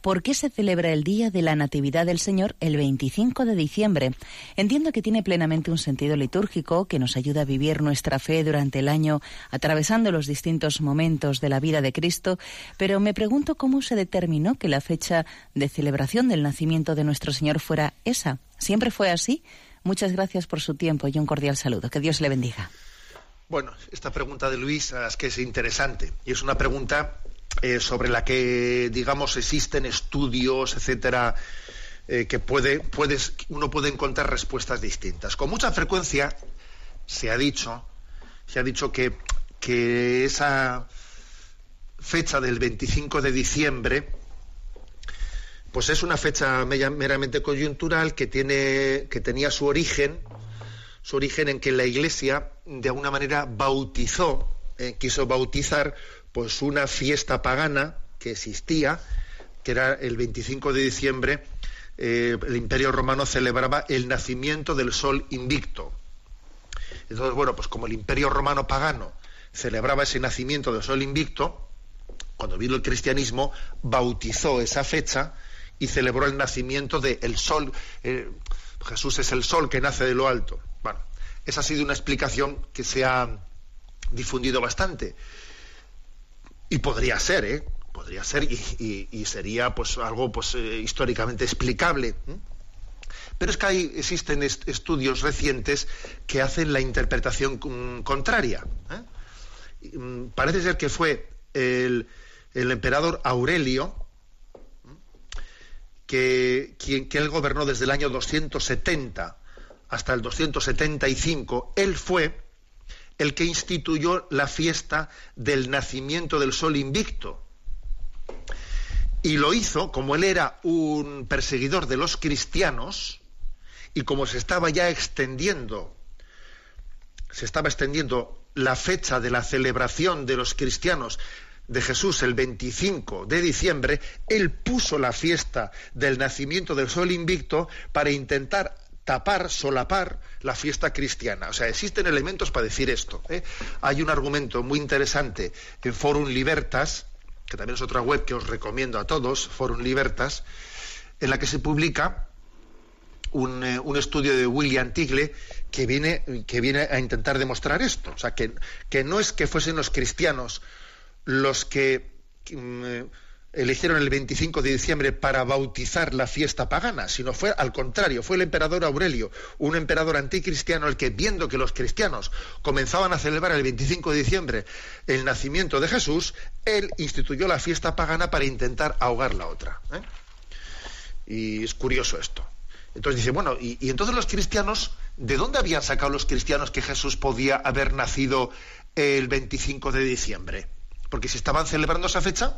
¿Por qué se celebra el Día de la Natividad del Señor el 25 de diciembre? Entiendo que tiene plenamente un sentido litúrgico que nos ayuda a vivir nuestra fe durante el año, atravesando los distintos momentos de la vida de Cristo, pero me pregunto cómo se determinó que la fecha de celebración del nacimiento de nuestro Señor fuera esa. ¿Siempre fue así? Muchas gracias por su tiempo y un cordial saludo. Que Dios le bendiga. Bueno, esta pregunta de Luis es que es interesante y es una pregunta eh, sobre la que, digamos, existen estudios, etcétera, eh, que puede, puedes, uno puede encontrar respuestas distintas. Con mucha frecuencia se ha dicho, se ha dicho que, que esa fecha del 25 de diciembre, pues es una fecha meramente coyuntural que tiene, que tenía su origen, su origen en que la Iglesia de alguna manera bautizó, eh, quiso bautizar pues una fiesta pagana que existía, que era el 25 de diciembre, eh, el Imperio Romano celebraba el nacimiento del sol invicto. Entonces, bueno, pues como el Imperio Romano pagano celebraba ese nacimiento del sol invicto, cuando vino el cristianismo, bautizó esa fecha y celebró el nacimiento del sol. Eh, Jesús es el sol que nace de lo alto. Bueno, esa ha sido una explicación que se ha difundido bastante. Y podría ser, ¿eh? Podría ser y, sería pues algo pues eh, históricamente explicable. Pero es que hay, existen estudios recientes que hacen la interpretación contraria. ¿eh? Mm, parece ser que fue el, emperador Aurelio, que, quien, que él gobernó desde el año 270 hasta el 275, él fue el que instituyó la fiesta del nacimiento del sol invicto. Y lo hizo, como él era un perseguidor de los cristianos, y como se estaba ya extendiendo, se estaba extendiendo la fecha de la celebración de los cristianos de Jesús el 25 de diciembre, él puso la fiesta del nacimiento del sol invicto para intentar tapar, solapar la fiesta cristiana. O sea, existen elementos para decir esto. ¿eh? Hay un argumento muy interesante en Forum Libertas, que también es otra web que os recomiendo a todos, Forum Libertas, en la que se publica un, eh, un, estudio de William Tigle que viene, que viene a intentar demostrar esto. O sea, que, que no es que fuesen los cristianos los que mm, eligieron el 25 de diciembre para bautizar la fiesta pagana, sino fue al contrario, fue el emperador Aurelio, un emperador anticristiano, el que viendo que los cristianos comenzaban a celebrar el 25 de diciembre el nacimiento de Jesús, él instituyó la fiesta pagana para intentar ahogar la otra. ¿eh? Y es curioso esto. Entonces dice, bueno, y, y entonces los cristianos, ¿de dónde habían sacado los cristianos que Jesús podía haber nacido el 25 de diciembre? Porque si estaban celebrando esa fecha,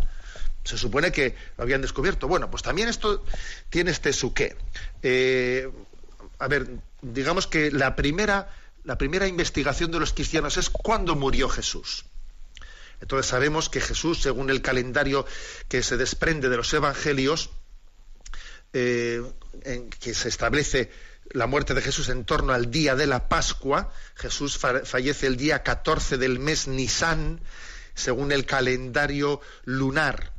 se supone que lo habían descubierto. Bueno, pues también esto tiene este su qué. Eh, a ver, digamos que la primera, la primera investigación de los cristianos es cuándo murió Jesús. Entonces sabemos que Jesús, según el calendario que se desprende de los evangelios, eh, en que se establece la muerte de Jesús en torno al día de la Pascua, Jesús fallece el día 14 del mes Nisan, según el calendario lunar,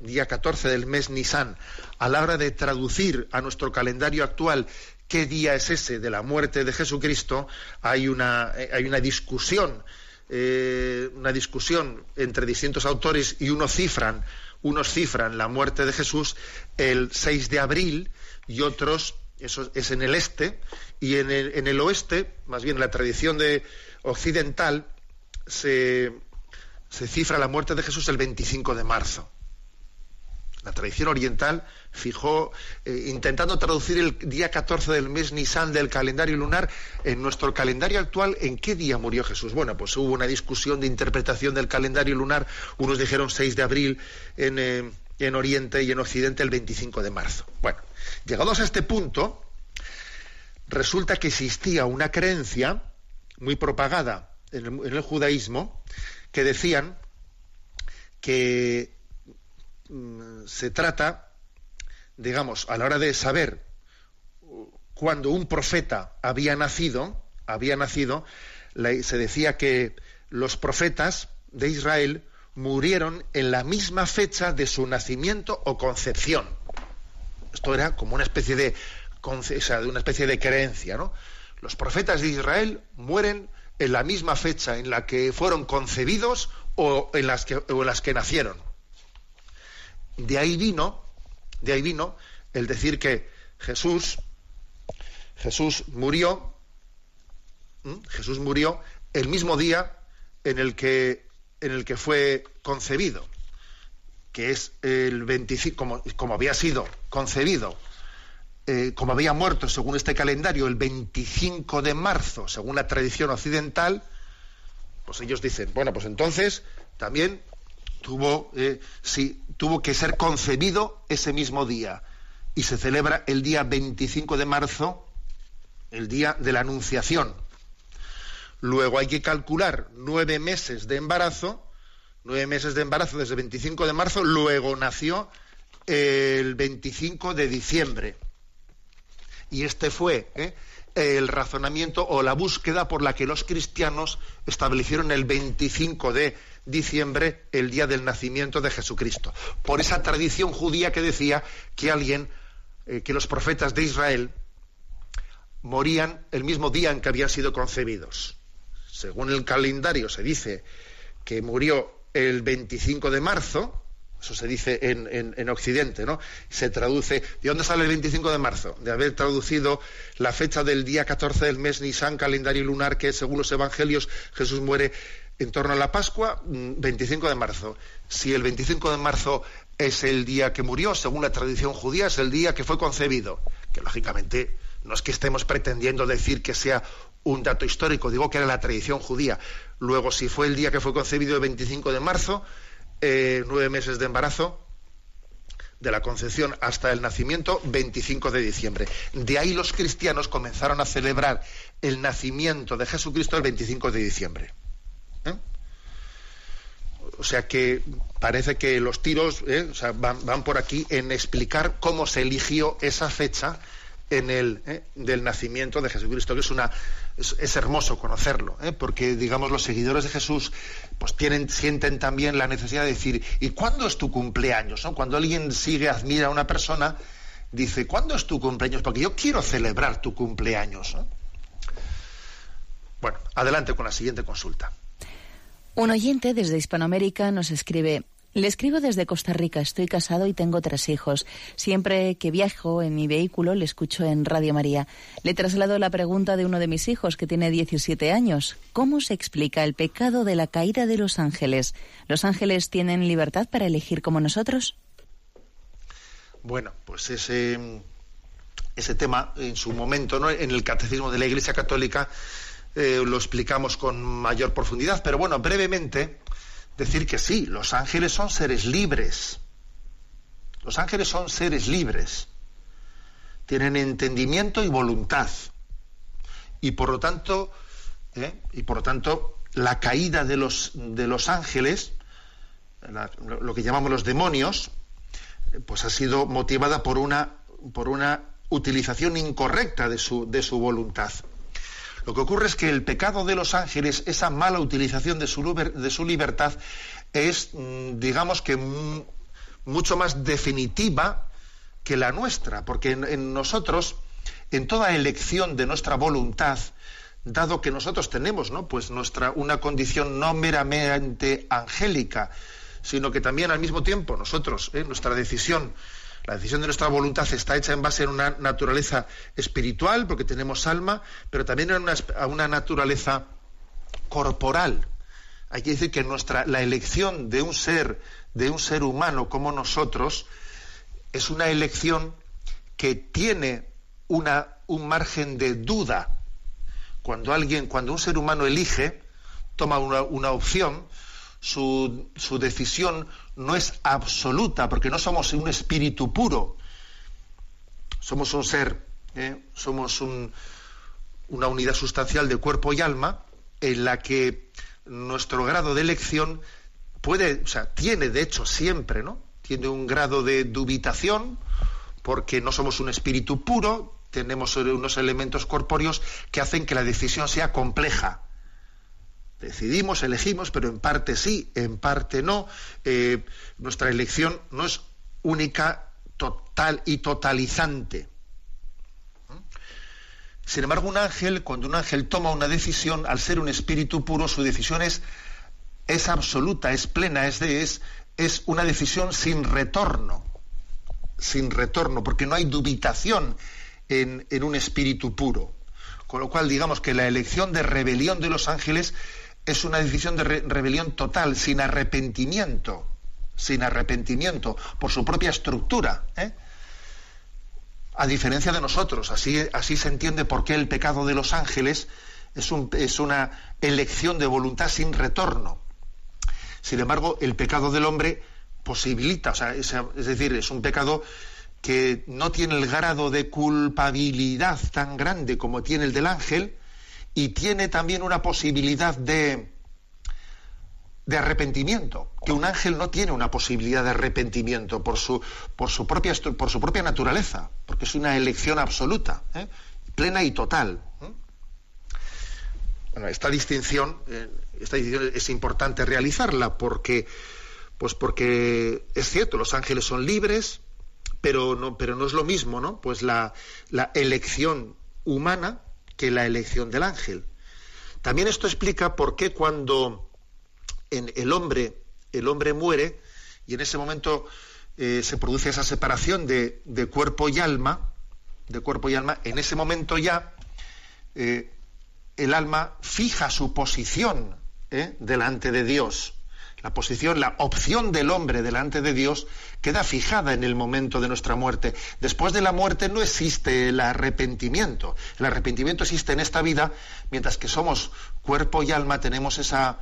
día 14 del mes Nisan, a la hora de traducir a nuestro calendario actual qué día es ese de la muerte de Jesucristo, hay una, eh, hay una discusión, eh, una discusión entre distintos autores y unos cifran, unos cifran la muerte de Jesús el 6 de abril y otros, eso es en el este, y en el, en el oeste, más bien en la tradición de occidental, se, se cifra la muerte de Jesús el 25 de marzo. La tradición oriental fijó, eh, intentando traducir el día 14 del mes Nisan del calendario lunar en nuestro calendario actual, ¿en qué día murió Jesús? Bueno, pues hubo una discusión de interpretación del calendario lunar. Unos dijeron 6 de abril en, eh, en Oriente y en Occidente el 25 de marzo. Bueno, llegados a este punto, resulta que existía una creencia muy propagada en el, judaísmo que decían que se trata, digamos, a la hora de saber cuando un profeta había nacido, había nacido, se decía que los profetas de Israel murieron en la misma fecha de su nacimiento o concepción. Esto era como una especie de una especie de creencia, ¿no? Los profetas de Israel mueren en la misma fecha en la que fueron concebidos o en las que, o en las que nacieron. De ahí vino, de ahí vino el decir que Jesús, Jesús murió, Jesús murió el mismo día en el que, en el que fue concebido, que es el 25, como, como había sido concebido, eh, como había muerto según este calendario el 25 de marzo, según la tradición occidental, pues ellos dicen, bueno, pues entonces también tuvo, eh, tuvo que ser concebido ese mismo día. Y se celebra el día 25 de marzo, el día de la Anunciación. Luego hay que calcular nueve meses de embarazo, nueve meses de embarazo desde el 25 de marzo, luego nació el 25 de diciembre. Y este fue ¿eh? el razonamiento o la búsqueda por la que los cristianos establecieron el 25 de diciembre el día del nacimiento de Jesucristo. Por esa tradición judía que decía que alguien, eh, que los profetas de Israel morían el mismo día en que habían sido concebidos. Según el calendario se dice que murió el 25 de marzo, eso se dice en, Occidente, ¿no? Se traduce. ¿De dónde sale el 25 de marzo? De haber traducido la fecha del día 14 del mes Nisan, calendario lunar, que según los evangelios Jesús muere en torno a la Pascua, 25 mm, de marzo. Si el 25 de marzo es el día que murió, según la tradición judía, es el día que fue concebido. Que lógicamente no es que estemos pretendiendo decir que sea un dato histórico, digo que era la tradición judía. Luego, si fue el día que fue concebido el 25 de marzo, eh, nueve meses de embarazo, de la concepción hasta el nacimiento, 25 de diciembre. De ahí los cristianos comenzaron a celebrar el nacimiento de Jesucristo el 25 de diciembre. ¿Eh? o sea que parece que los tiros ¿eh? van, por aquí en explicar cómo se eligió esa fecha en el ¿eh? del nacimiento de Jesucristo, que es una es, hermoso conocerlo, porque digamos los seguidores de Jesús pues tienen sienten también la necesidad de decir ¿y cuándo es tu cumpleaños? Cuando alguien sigue admira a una persona dice ¿cuándo es tu cumpleaños? Porque yo quiero celebrar tu cumpleaños. ¿no? Bueno, adelante con la siguiente consulta. Un oyente desde Hispanoamérica nos escribe, le escribo desde Costa Rica, estoy casado y tengo tres hijos. Siempre que viajo en mi vehículo le escucho en Radio María. Le traslado la pregunta de uno de mis hijos que tiene 17 años. ¿Cómo se explica el pecado de la caída de los ángeles? ¿Los ángeles tienen libertad para elegir como nosotros? Bueno, pues ese, ese tema en su momento, ¿no? en el Catecismo de la Iglesia Católica, eh, lo explicamos con mayor profundidad, pero bueno, brevemente decir que sí, los ángeles son seres libres. Los ángeles son seres libres. Tienen entendimiento y voluntad. Y por lo tanto, ¿eh? y por lo tanto, la caída de los, de los ángeles, lo que llamamos los demonios, pues ha sido motivada por una, por una utilización incorrecta de su, de su voluntad. Lo que ocurre es que el pecado de los ángeles, esa mala utilización de su, libertad, es, mm, digamos que, mucho más definitiva que la nuestra, porque en, en nosotros, en toda elección de nuestra voluntad, dado que nosotros tenemos, ¿no? Pues nuestra una condición no meramente angélica, sino que también al mismo tiempo nosotros, ¿eh? nuestra decisión la decisión de nuestra voluntad está hecha en base a una naturaleza espiritual, porque tenemos alma, pero también a una, naturaleza corporal. Hay que decir que nuestra, la elección de un ser, de un ser humano como nosotros, es una elección que tiene una, un margen de duda. Cuando alguien, cuando un ser humano elige, toma una, una opción, su, su, decisión no es absoluta, porque no somos un espíritu puro. Somos un ser, ¿eh? somos un, una unidad sustancial de cuerpo y alma en la que nuestro grado de elección puede, o sea, tiene de hecho siempre, ¿no? Tiene un grado de dubitación porque no somos un espíritu puro, tenemos unos elementos corpóreos que hacen que la decisión sea compleja. Decidimos, elegimos, pero en parte sí, en parte no. Eh, nuestra elección no es única, total y totalizante. Sin embargo, un ángel, cuando un ángel toma una decisión, al ser un espíritu puro, su decisión es, es absoluta, es plena, es, es, es una decisión sin retorno. Sin retorno, porque no hay dubitación en, en un espíritu puro. Con lo cual, digamos que la elección de rebelión de los ángeles es una decisión de re rebelión total, sin arrepentimiento, sin arrepentimiento, por su propia estructura. ¿eh? A diferencia de nosotros, así, así se entiende por qué el pecado de los ángeles es, un, es una elección de voluntad sin retorno. Sin embargo, el pecado del hombre posibilita, es decir, es un pecado que no tiene el grado de culpabilidad tan grande como tiene el del ángel, y tiene también una posibilidad de, de arrepentimiento, que un ángel no tiene una posibilidad de arrepentimiento por su, por su, propia, por su propia naturaleza, porque es una elección absoluta, ¿eh? plena y total. ¿eh? Bueno, esta distinción, eh, esta distinción es importante realizarla porque, pues porque es cierto, los ángeles son libres, pero no, pero no es lo mismo, ¿no? Pues la, la elección humana que la elección del ángel. También esto explica por qué cuando en el hombre, el hombre muere y en ese momento eh, se produce esa separación de, cuerpo y alma, de cuerpo y alma, en ese momento ya eh, el alma fija su posición ¿eh? delante de Dios la posición, la opción del hombre delante de Dios queda fijada en el momento de nuestra muerte. Después de la muerte no existe el arrepentimiento. El arrepentimiento existe en esta vida, mientras que somos cuerpo y alma, tenemos esa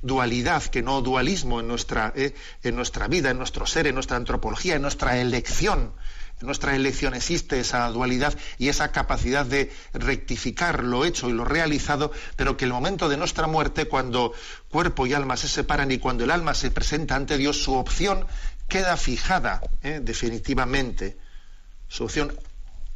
dualidad, que no dualismo en nuestra, eh, en nuestra vida, en nuestro ser, en nuestra antropología, en nuestra elección, En nuestra elección existe esa dualidad y esa capacidad de rectificar lo hecho y lo realizado, pero que el momento de nuestra muerte, cuando cuerpo y alma se separan y cuando el alma se presenta ante Dios, su opción queda fijada ¿eh? definitivamente. Su opción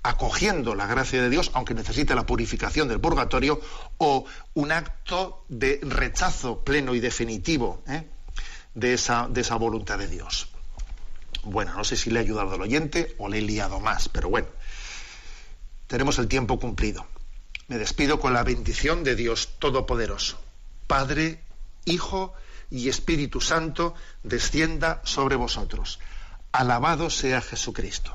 acogiendo la gracia de Dios, aunque necesite la purificación del purgatorio, o un acto de rechazo pleno y definitivo ¿eh? de, esa, de esa voluntad de Dios. Bueno, no sé si le he ayudado al oyente o le he liado más, pero bueno, tenemos el tiempo cumplido. Me despido con la bendición de Dios Todopoderoso. Padre, Hijo y Espíritu Santo, descienda sobre vosotros. Alabado sea Jesucristo.